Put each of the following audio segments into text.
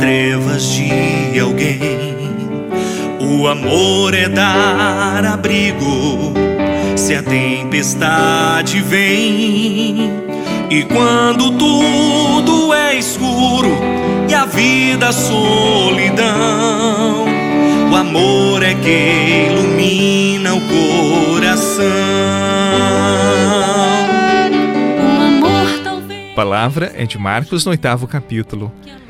trevas de alguém. O amor é dar abrigo se a tempestade vem. E quando tudo é escuro e a vida solidão, o amor é que ilumina o coração. O amor talvez. A palavra é de Marcos no oitavo capítulo.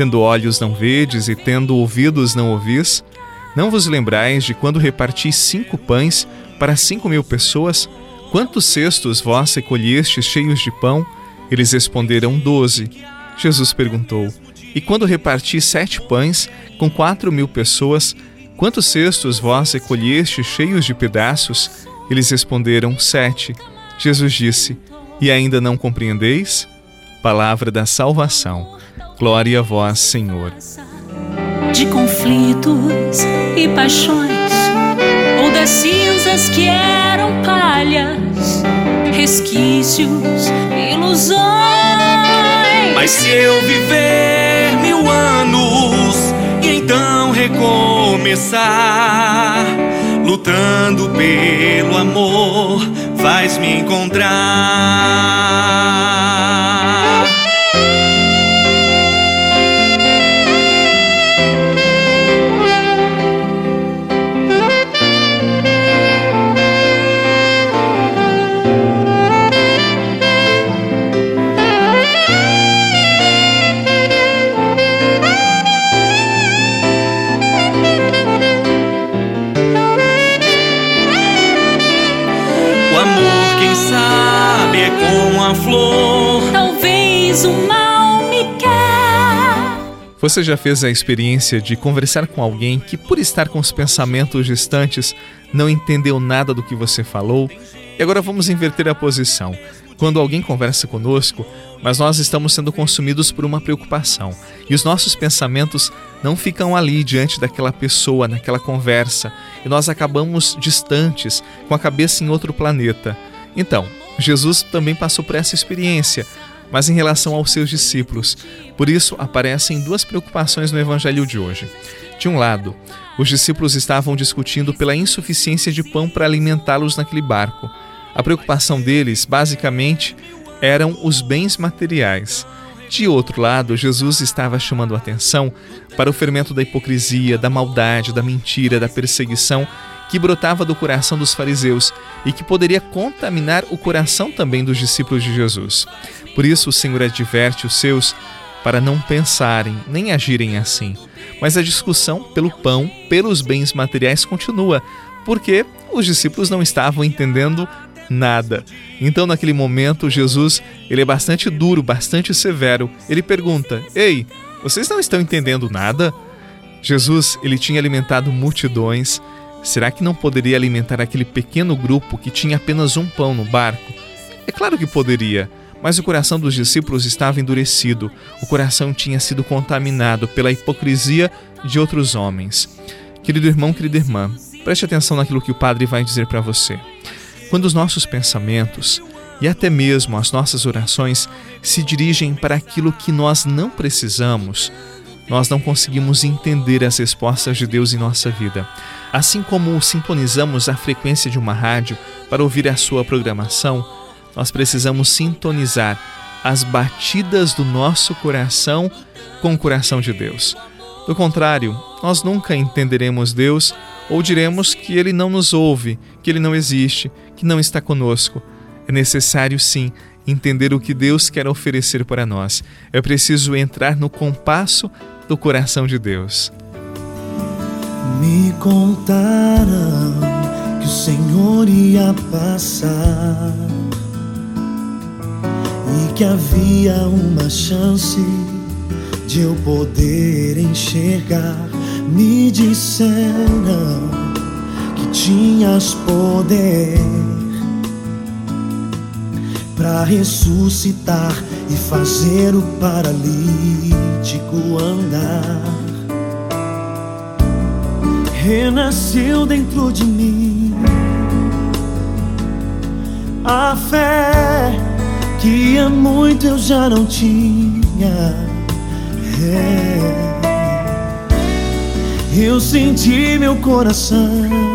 Tendo olhos não vedes e tendo ouvidos não ouvis? Não vos lembrais de quando reparti cinco pães para cinco mil pessoas? Quantos cestos vós recolhestes cheios de pão? Eles responderam doze. Jesus perguntou: E quando reparti sete pães com quatro mil pessoas, quantos cestos vós recolhestes cheios de pedaços? Eles responderam: Sete. Jesus disse: E ainda não compreendeis? Palavra da salvação. Glória a vós, Senhor. De conflitos e paixões, ou das cinzas que eram palhas, resquícios, ilusões. Mas se eu viver mil anos e então recomeçar, lutando pelo amor, faz me encontrar. Flor. Talvez o mal me quer. Você já fez a experiência de conversar com alguém que, por estar com os pensamentos distantes, não entendeu nada do que você falou? E agora vamos inverter a posição. Quando alguém conversa conosco, mas nós estamos sendo consumidos por uma preocupação e os nossos pensamentos não ficam ali diante daquela pessoa, naquela conversa, e nós acabamos distantes, com a cabeça em outro planeta. Então, Jesus também passou por essa experiência, mas em relação aos seus discípulos. Por isso, aparecem duas preocupações no evangelho de hoje. De um lado, os discípulos estavam discutindo pela insuficiência de pão para alimentá-los naquele barco. A preocupação deles, basicamente, eram os bens materiais. De outro lado, Jesus estava chamando atenção para o fermento da hipocrisia, da maldade, da mentira, da perseguição que brotava do coração dos fariseus e que poderia contaminar o coração também dos discípulos de Jesus. Por isso, o Senhor adverte os seus para não pensarem nem agirem assim. Mas a discussão pelo pão, pelos bens materiais continua, porque os discípulos não estavam entendendo nada. Então, naquele momento, Jesus, ele é bastante duro, bastante severo. Ele pergunta: "Ei, vocês não estão entendendo nada?" Jesus, ele tinha alimentado multidões. Será que não poderia alimentar aquele pequeno grupo que tinha apenas um pão no barco? É claro que poderia, mas o coração dos discípulos estava endurecido. O coração tinha sido contaminado pela hipocrisia de outros homens. Querido irmão, querida irmã, preste atenção naquilo que o Padre vai dizer para você. Quando os nossos pensamentos e até mesmo as nossas orações se dirigem para aquilo que nós não precisamos, nós não conseguimos entender as respostas de Deus em nossa vida. Assim como sintonizamos a frequência de uma rádio para ouvir a sua programação, nós precisamos sintonizar as batidas do nosso coração com o coração de Deus. Do contrário, nós nunca entenderemos Deus ou diremos que Ele não nos ouve, que Ele não existe, que não está conosco. É necessário, sim, entender o que Deus quer oferecer para nós. É preciso entrar no compasso do coração de Deus. Me contaram que o Senhor ia passar e que havia uma chance de eu poder enxergar me disseram que tinhas poder para ressuscitar e fazer o paralítico andar. Renasceu dentro de mim a fé que há muito eu já não tinha. É. Eu senti meu coração e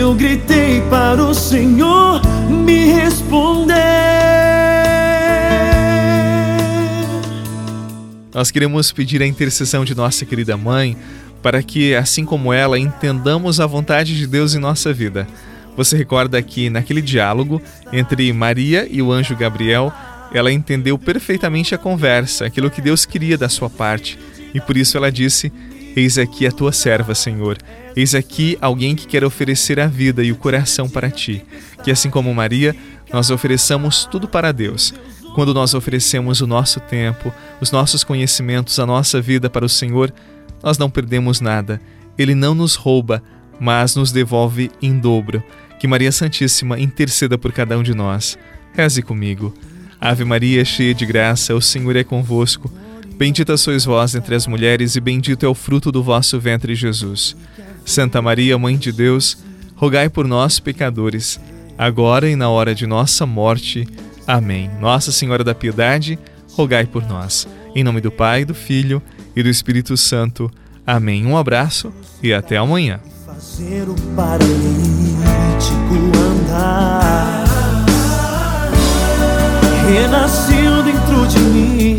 eu gritei para o Senhor me responder. Nós queremos pedir a intercessão de nossa querida mãe para que, assim como ela, entendamos a vontade de Deus em nossa vida. Você recorda que naquele diálogo entre Maria e o anjo Gabriel, ela entendeu perfeitamente a conversa, aquilo que Deus queria da sua parte, e por isso ela disse: Eis aqui a tua serva, Senhor. Eis aqui alguém que quer oferecer a vida e o coração para ti. Que assim como Maria, nós ofereçamos tudo para Deus. Quando nós oferecemos o nosso tempo, os nossos conhecimentos, a nossa vida para o Senhor, nós não perdemos nada. Ele não nos rouba, mas nos devolve em dobro. Que Maria Santíssima interceda por cada um de nós. Reze comigo. Ave Maria, cheia de graça, o Senhor é convosco. Bendita sois vós entre as mulheres, e bendito é o fruto do vosso ventre, Jesus. Santa Maria, Mãe de Deus, rogai por nós, pecadores, agora e na hora de nossa morte. Amém. Nossa Senhora da Piedade, rogai por nós. Em nome do Pai, do Filho e do Espírito Santo. Amém. Um abraço e até amanhã. Fazer o paralítico andar renasceu dentro de mim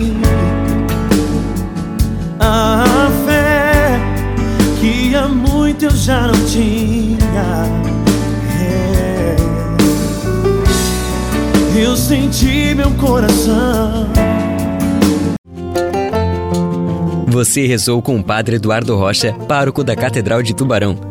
já não tinha. É. Eu senti meu coração. Você rezou com o Padre Eduardo Rocha, pároco da Catedral de Tubarão.